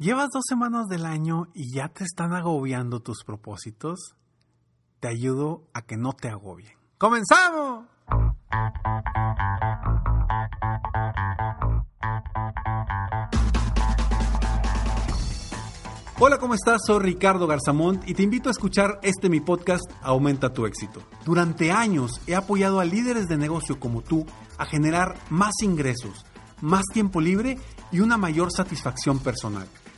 ¿Llevas dos semanas del año y ya te están agobiando tus propósitos? Te ayudo a que no te agobien. ¡Comenzamos! Hola, ¿cómo estás? Soy Ricardo Garzamont y te invito a escuchar este mi podcast Aumenta tu éxito. Durante años he apoyado a líderes de negocio como tú a generar más ingresos, más tiempo libre y una mayor satisfacción personal.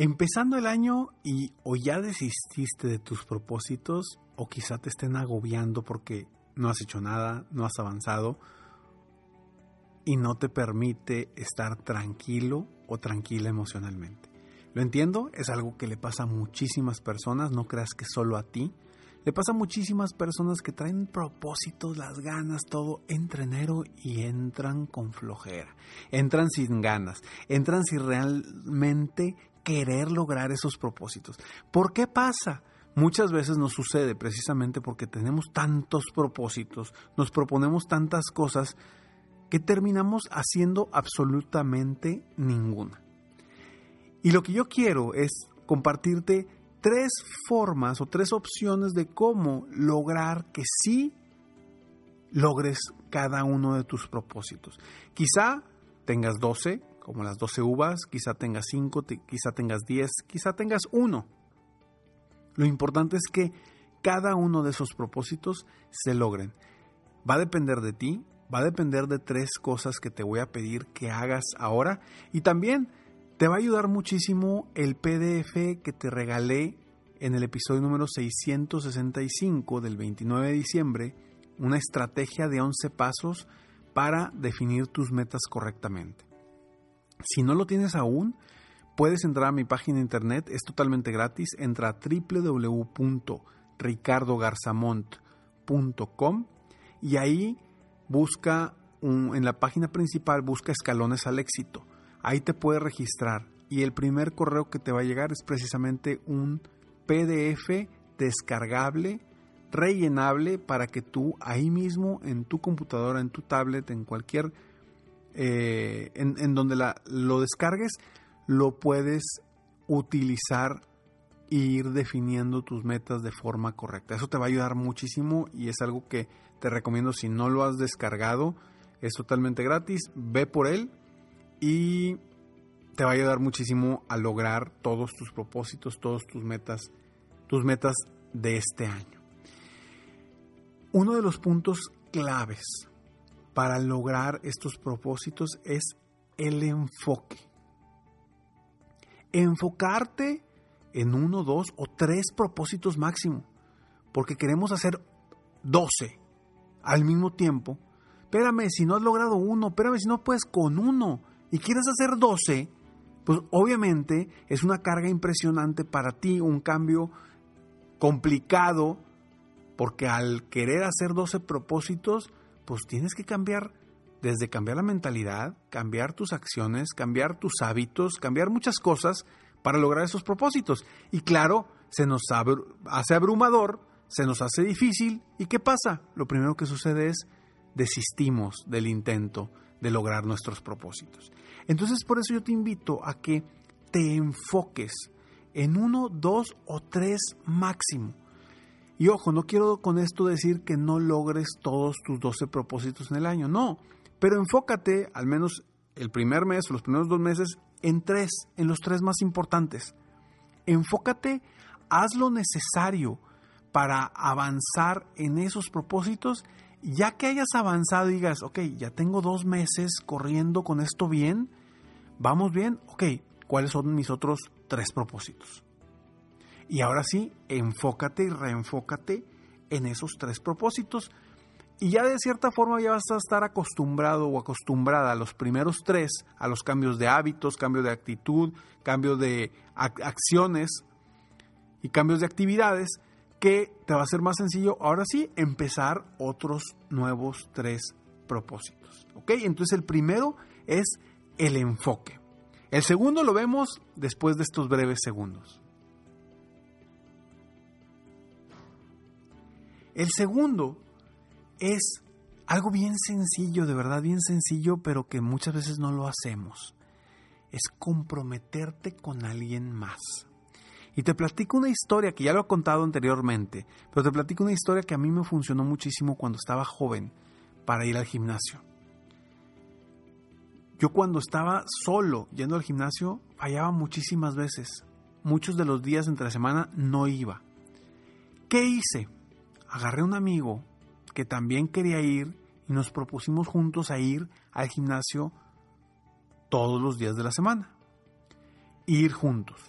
Empezando el año y o ya desististe de tus propósitos o quizá te estén agobiando porque no has hecho nada, no has avanzado y no te permite estar tranquilo o tranquila emocionalmente. Lo entiendo, es algo que le pasa a muchísimas personas, no creas que solo a ti. Le pasa a muchísimas personas que traen propósitos, las ganas, todo, entra enero y entran con flojera, entran sin ganas, entran sin realmente querer lograr esos propósitos. ¿Por qué pasa? Muchas veces nos sucede precisamente porque tenemos tantos propósitos, nos proponemos tantas cosas que terminamos haciendo absolutamente ninguna. Y lo que yo quiero es compartirte tres formas o tres opciones de cómo lograr que sí logres cada uno de tus propósitos. Quizá tengas 12, como las 12 uvas, quizá tengas 5, quizá tengas 10, quizá tengas 1. Lo importante es que cada uno de esos propósitos se logren. Va a depender de ti, va a depender de tres cosas que te voy a pedir que hagas ahora y también te va a ayudar muchísimo el PDF que te regalé en el episodio número 665 del 29 de diciembre, una estrategia de 11 pasos para definir tus metas correctamente. Si no lo tienes aún, puedes entrar a mi página de internet, es totalmente gratis, entra a www.ricardogarzamont.com y ahí busca en la página principal busca escalones al éxito. Ahí te puedes registrar y el primer correo que te va a llegar es precisamente un PDF descargable, rellenable para que tú ahí mismo en tu computadora, en tu tablet, en cualquier eh, en, donde lo descargues, lo puedes utilizar e ir definiendo tus metas de forma correcta. Eso te va a ayudar muchísimo y es algo que te recomiendo si no lo has descargado. Es totalmente gratis, ve por él y te va a ayudar muchísimo a lograr todos tus propósitos, todas tus metas, tus metas de este año. Uno de los puntos claves para lograr estos propósitos es el enfoque. Enfocarte en uno, dos o tres propósitos máximo, porque queremos hacer doce al mismo tiempo. Espérame, si no has logrado uno, espérame, si no puedes con uno y quieres hacer doce, pues obviamente es una carga impresionante para ti, un cambio complicado, porque al querer hacer 12 propósitos, pues tienes que cambiar desde cambiar la mentalidad, cambiar tus acciones, cambiar tus hábitos, cambiar muchas cosas para lograr esos propósitos. Y claro, se nos hace abrumador, se nos hace difícil. ¿Y qué pasa? Lo primero que sucede es desistimos del intento de lograr nuestros propósitos. Entonces por eso yo te invito a que te enfoques en uno, dos o tres máximo y ojo, no quiero con esto decir que no logres todos tus 12 propósitos en el año, no, pero enfócate al menos el primer mes o los primeros dos meses en tres, en los tres más importantes. Enfócate, haz lo necesario para avanzar en esos propósitos, ya que hayas avanzado y digas, ok, ya tengo dos meses corriendo con esto bien, vamos bien, ok, ¿cuáles son mis otros tres propósitos? Y ahora sí, enfócate y reenfócate en esos tres propósitos. Y ya de cierta forma ya vas a estar acostumbrado o acostumbrada a los primeros tres, a los cambios de hábitos, cambios de actitud, cambios de acciones y cambios de actividades que te va a ser más sencillo, ahora sí, empezar otros nuevos tres propósitos. ¿Ok? Entonces el primero es el enfoque. El segundo lo vemos después de estos breves segundos. El segundo es algo bien sencillo, de verdad bien sencillo, pero que muchas veces no lo hacemos. Es comprometerte con alguien más. Y te platico una historia que ya lo he contado anteriormente, pero te platico una historia que a mí me funcionó muchísimo cuando estaba joven para ir al gimnasio. Yo cuando estaba solo yendo al gimnasio fallaba muchísimas veces. Muchos de los días entre semana no iba. ¿Qué hice? Agarré a un amigo que también quería ir y nos propusimos juntos a ir al gimnasio todos los días de la semana. Ir juntos.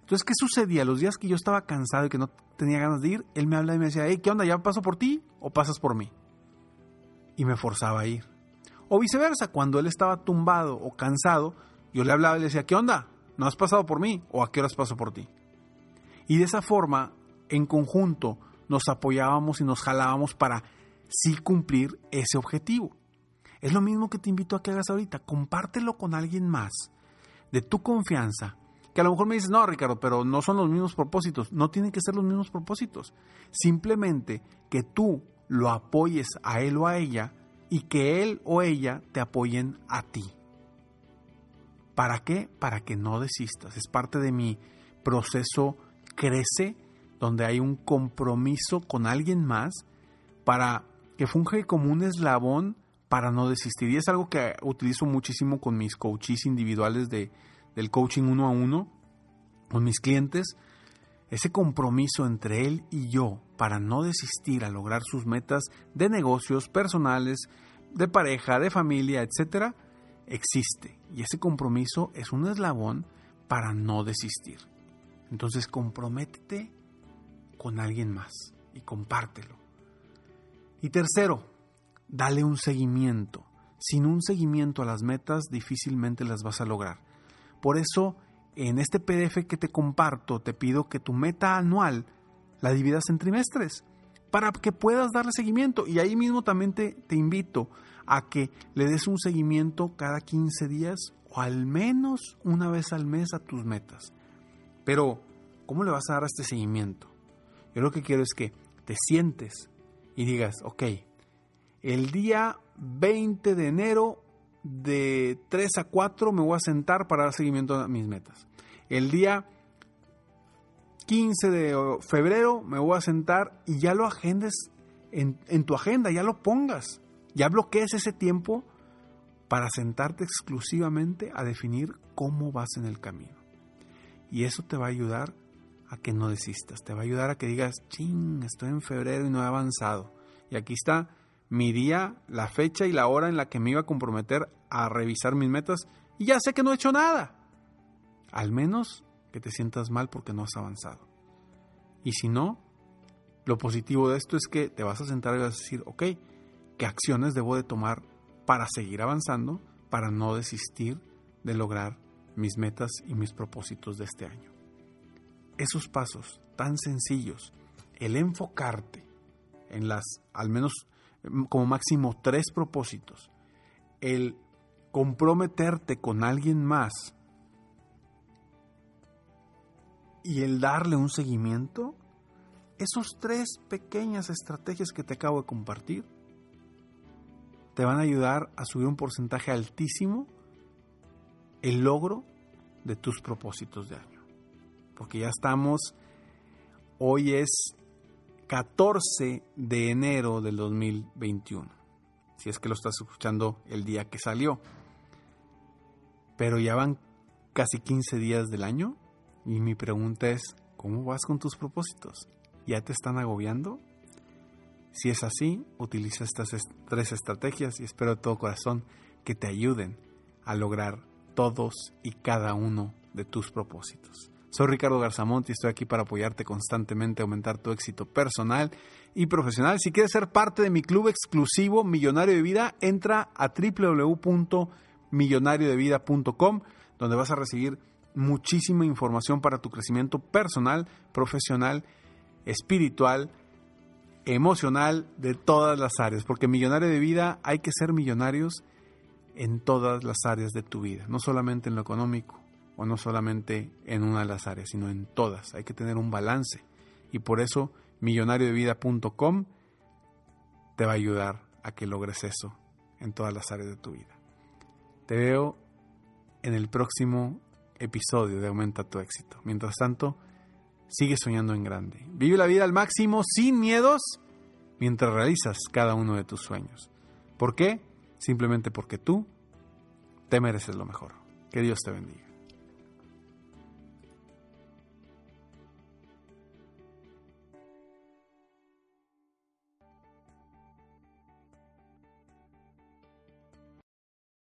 Entonces, ¿qué sucedía? Los días que yo estaba cansado y que no tenía ganas de ir, él me habla y me decía, hey, ¿qué onda? ¿Ya paso por ti o pasas por mí? Y me forzaba a ir. O viceversa, cuando él estaba tumbado o cansado, yo le hablaba y le decía, ¿qué onda? ¿No has pasado por mí o a qué horas paso por ti? Y de esa forma, en conjunto, nos apoyábamos y nos jalábamos para sí cumplir ese objetivo. Es lo mismo que te invito a que hagas ahorita. Compártelo con alguien más de tu confianza. Que a lo mejor me dices, no, Ricardo, pero no son los mismos propósitos. No tienen que ser los mismos propósitos. Simplemente que tú lo apoyes a él o a ella y que él o ella te apoyen a ti. ¿Para qué? Para que no desistas. Es parte de mi proceso Crece, donde hay un compromiso con alguien más para que funge como un eslabón para no desistir. Y es algo que utilizo muchísimo con mis coaches individuales de, del coaching uno a uno, con mis clientes. Ese compromiso entre él y yo para no desistir a lograr sus metas de negocios personales, de pareja, de familia, etcétera, existe. Y ese compromiso es un eslabón para no desistir. Entonces comprométete con alguien más y compártelo. Y tercero, dale un seguimiento. Sin un seguimiento a las metas difícilmente las vas a lograr. Por eso, en este PDF que te comparto, te pido que tu meta anual la dividas en trimestres para que puedas darle seguimiento. Y ahí mismo también te, invito a que le des un seguimiento cada 15 días o al menos una vez al mes a tus metas. Pero, ¿cómo le vas a dar este seguimiento? Yo lo que quiero es que te sientes y digas, ok, el día 20 de enero de 3 a 4 me voy a sentar para dar seguimiento a mis metas. El día 15 de febrero me voy a sentar y ya lo agendes en, tu agenda, ya lo pongas, ya bloquees ese tiempo para sentarte exclusivamente a definir cómo vas en el camino. Y eso te va a ayudar a que no desistas, te va a ayudar a que digas, ching, estoy en febrero y no he avanzado. Y aquí está mi día, la fecha y la hora en la que me iba a comprometer a revisar mis metas y ya sé que no he hecho nada. Al menos que te sientas mal porque no has avanzado. Y si no, lo positivo de esto es que te vas a sentar y vas a decir, ok, ¿qué acciones debo de tomar para seguir avanzando, para no desistir de lograr mis metas y mis propósitos de este año? Esos pasos tan sencillos, el enfocarte en las, al menos como máximo tres propósitos, el comprometerte con alguien más y el darle un seguimiento, esos tres pequeñas estrategias que te acabo de compartir te van a ayudar a subir un porcentaje altísimo el logro de tus propósitos de año. Porque ya estamos, hoy es 14 de enero del 2021, si es que lo estás escuchando el día que salió. Pero ya van casi 15 días del año y mi pregunta es, ¿cómo vas con tus propósitos? ¿Ya te están agobiando? Si es así, utiliza estas tres estrategias y espero de todo corazón que te ayuden a lograr todos y cada uno de tus propósitos. Soy Ricardo Garzamont y estoy aquí para apoyarte constantemente aumentar tu éxito personal y profesional. Si quieres ser parte de mi club exclusivo Millonario de Vida, entra a www.millonariodevida.com donde vas a recibir muchísima información para tu crecimiento personal, profesional espiritual, emocional, de todas las áreas. Porque millonario de vida hay que ser millonarios en todas las áreas de tu vida, no solamente en lo económico o no solamente en una de las áreas, sino en todas. Hay que tener un balance. Y por eso millonariodevida.com te va a ayudar a que logres eso en todas las áreas de tu vida. Te veo en el próximo episodio de Aumenta tu éxito. Mientras tanto, sigue soñando en grande. Vive la vida al máximo sin miedos mientras realizas cada uno de tus sueños. ¿Por qué? Simplemente porque tú te mereces lo mejor. Que Dios te bendiga.